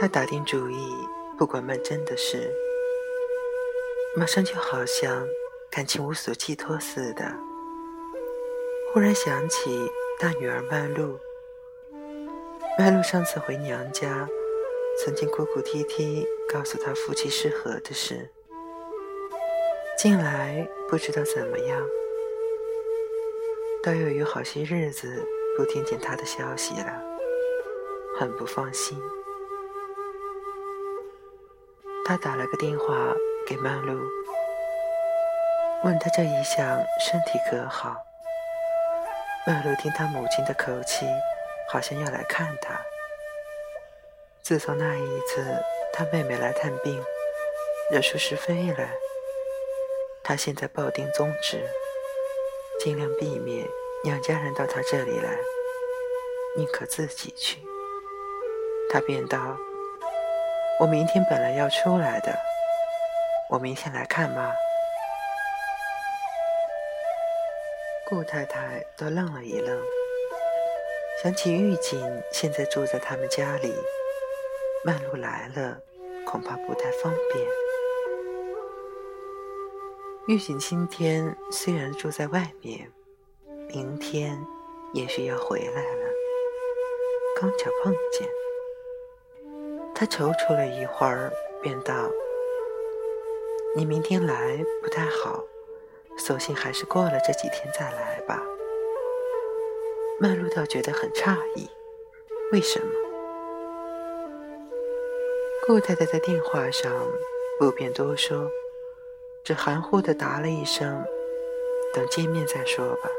他打定主意，不管曼桢的事，马上就好像感情无所寄托似的。忽然想起大女儿曼璐，曼璐上次回娘家，曾经哭哭啼啼告诉他夫妻失和的事，近来不知道怎么样，倒又有好些日子不听见她的消息了，很不放心。他打了个电话给曼璐，问他这一向身体可好。曼璐听他母亲的口气，好像要来看他。自从那一次他妹妹来探病，惹出是非来，他现在抱定宗旨，尽量避免娘家人到他这里来，宁可自己去。他便道。我明天本来要出来的，我明天来看妈。顾太太都愣了一愣，想起玉锦现在住在他们家里，曼璐来了恐怕不太方便。玉锦今天虽然住在外面，明天也许要回来了，刚巧碰见。他踌躇了一会儿，便道：“你明天来不太好，索性还是过了这几天再来吧。”曼璐倒觉得很诧异，为什么？顾太太在电话上不便多说，只含糊的答了一声：“等见面再说吧。”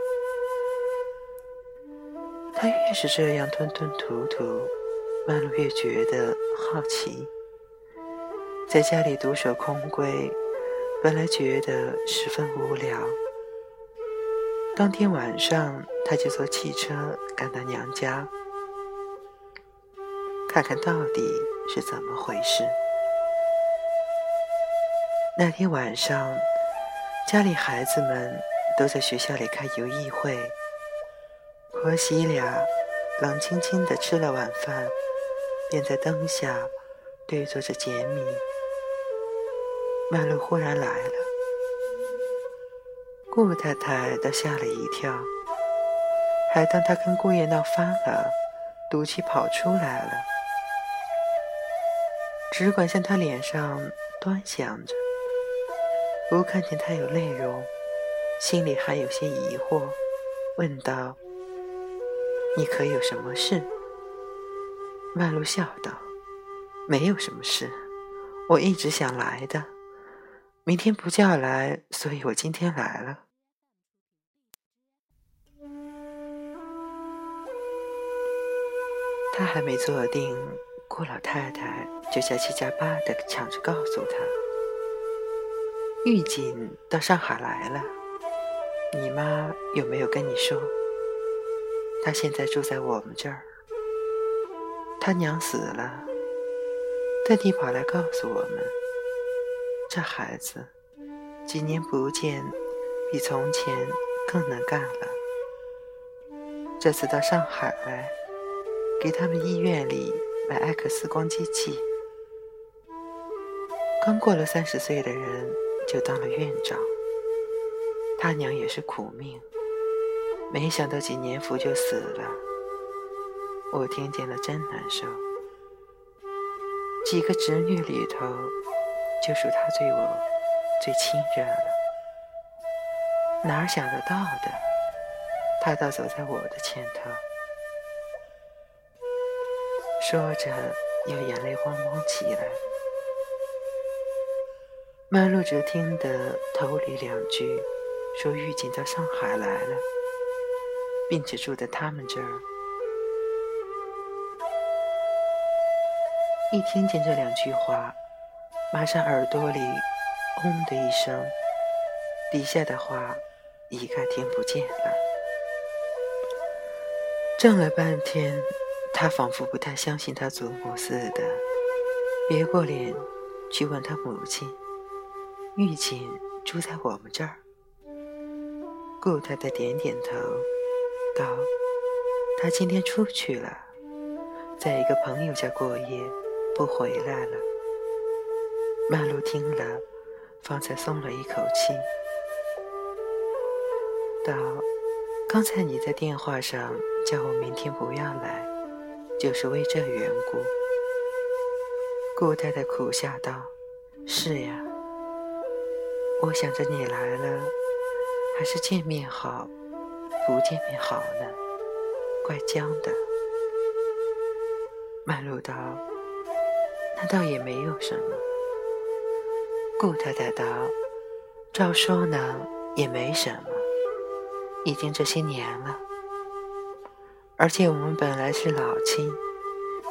他越是这样吞吞吐吐。曼璐越觉得好奇，在家里独守空闺，本来觉得十分无聊。当天晚上，他就坐汽车赶到娘家，看看到底是怎么回事。那天晚上，家里孩子们都在学校里开游艺会，婆媳俩冷清清的吃了晚饭。便在灯下对坐着解谜。曼璐忽然来了，顾太太倒吓了一跳，还当他跟顾爷闹翻了，赌气跑出来了。只管向他脸上端详着，不看见他有泪容，心里还有些疑惑，问道：“你可有什么事？”曼璐笑道：“没有什么事，我一直想来的。明天不叫来，所以我今天来了。”他还没坐定，顾老太太就加七加八的抢着告诉他：“玉锦到上海来了，你妈有没有跟你说？她现在住在我们这儿。”他娘死了，特地跑来告诉我们，这孩子几年不见，比从前更能干了。这次到上海来，给他们医院里买 X 光机器。刚过了三十岁的人就当了院长，他娘也是苦命，没想到几年福就死了。我听见了，真难受。几个侄女里头，就属她对我最亲热了。哪儿想得到的，她倒走在我的前头。说着，又眼泪汪汪起来。曼璐只听得头里两句，说玉锦到上海来了，并且住在他们这儿。一听见这两句话，马上耳朵里“嗡”的一声，底下的话一概听不见了。怔了半天，他仿佛不太相信他祖母似的，别过脸去问他母亲：“玉锦住在我们这儿？”顾太太点点头，道：“她今天出去了，在一个朋友家过夜。”不回来了。曼璐听了，方才松了一口气，道：“刚才你在电话上叫我明天不要来，就是为这缘故。”顾太太苦笑道：“是呀，我想着你来了，还是见面好，不见面好呢，怪僵的。”曼璐道：“那倒也没有什么。”顾太太道：“照说呢，也没什么，已经这些年了，而且我们本来是老亲，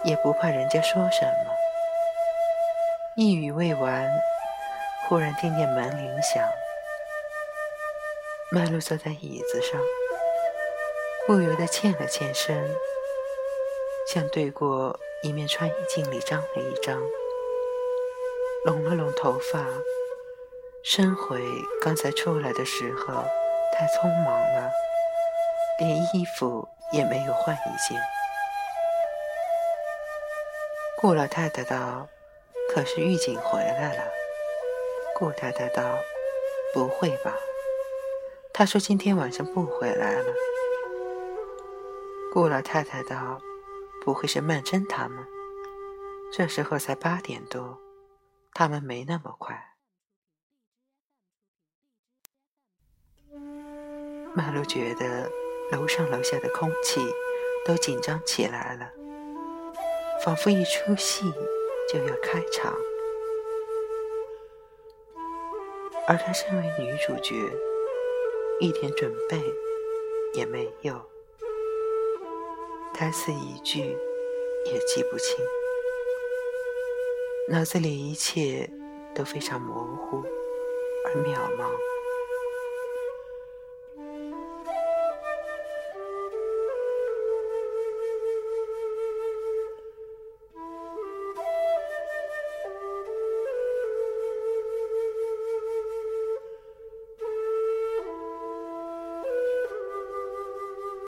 也不怕人家说什么。”一语未完，忽然听见门铃响。曼璐坐在椅子上，不由得欠了欠身，向对过一面穿衣镜里张了一张。拢了拢头发，深悔刚才出来的时候太匆忙了，连衣服也没有换一件。顾老太太道：“可是玉锦回来了。”顾太太道：“不会吧？他说今天晚上不回来了。”顾老太太道：“不会是曼桢他们？这时候才八点多。”他们没那么快。曼璐觉得楼上楼下的空气都紧张起来了，仿佛一出戏就要开场，而她身为女主角，一点准备也没有，台词一句也记不清。脑子里一切都非常模糊而渺茫。